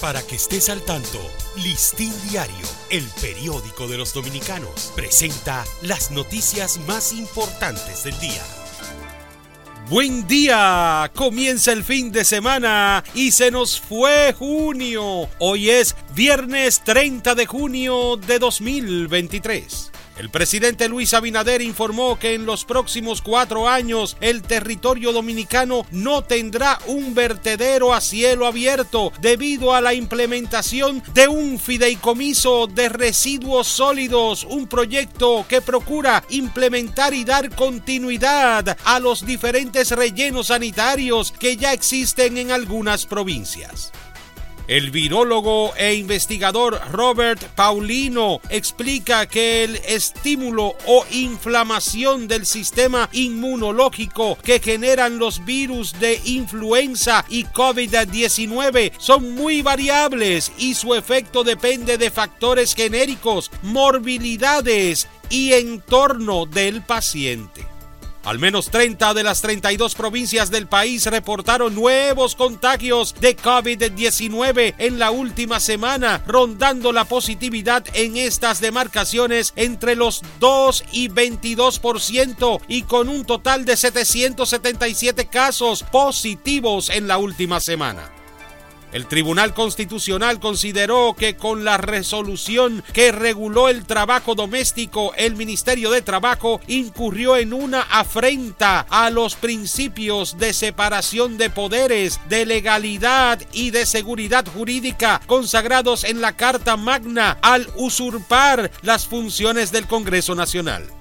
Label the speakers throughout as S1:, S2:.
S1: Para que estés al tanto, Listín Diario, el periódico de los dominicanos, presenta las noticias más importantes del día. Buen día, comienza el fin de semana y se nos fue junio. Hoy es viernes 30 de junio de 2023. El presidente Luis Abinader informó que en los próximos cuatro años el territorio dominicano no tendrá un vertedero a cielo abierto debido a la implementación de un fideicomiso de residuos sólidos, un proyecto que procura implementar y dar continuidad a los diferentes rellenos sanitarios que ya existen en algunas provincias. El virólogo e investigador Robert Paulino explica que el estímulo o inflamación del sistema inmunológico que generan los virus de influenza y COVID-19 son muy variables y su efecto depende de factores genéricos, morbilidades y entorno del paciente. Al menos 30 de las 32 provincias del país reportaron nuevos contagios de COVID-19 en la última semana, rondando la positividad en estas demarcaciones entre los 2 y 22% y con un total de 777 casos positivos en la última semana. El Tribunal Constitucional consideró que con la resolución que reguló el trabajo doméstico, el Ministerio de Trabajo incurrió en una afrenta a los principios de separación de poderes, de legalidad y de seguridad jurídica consagrados en la Carta Magna al usurpar las funciones del Congreso Nacional.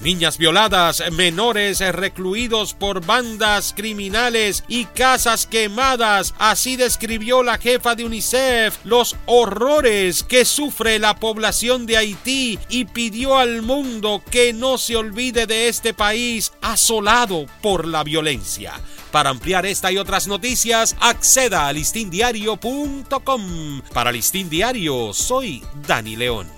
S1: Niñas violadas, menores recluidos por bandas criminales y casas quemadas. Así describió la jefa de UNICEF los horrores que sufre la población de Haití y pidió al mundo que no se olvide de este país asolado por la violencia. Para ampliar esta y otras noticias, acceda a listindiario.com. Para Listín Diario, soy Dani León.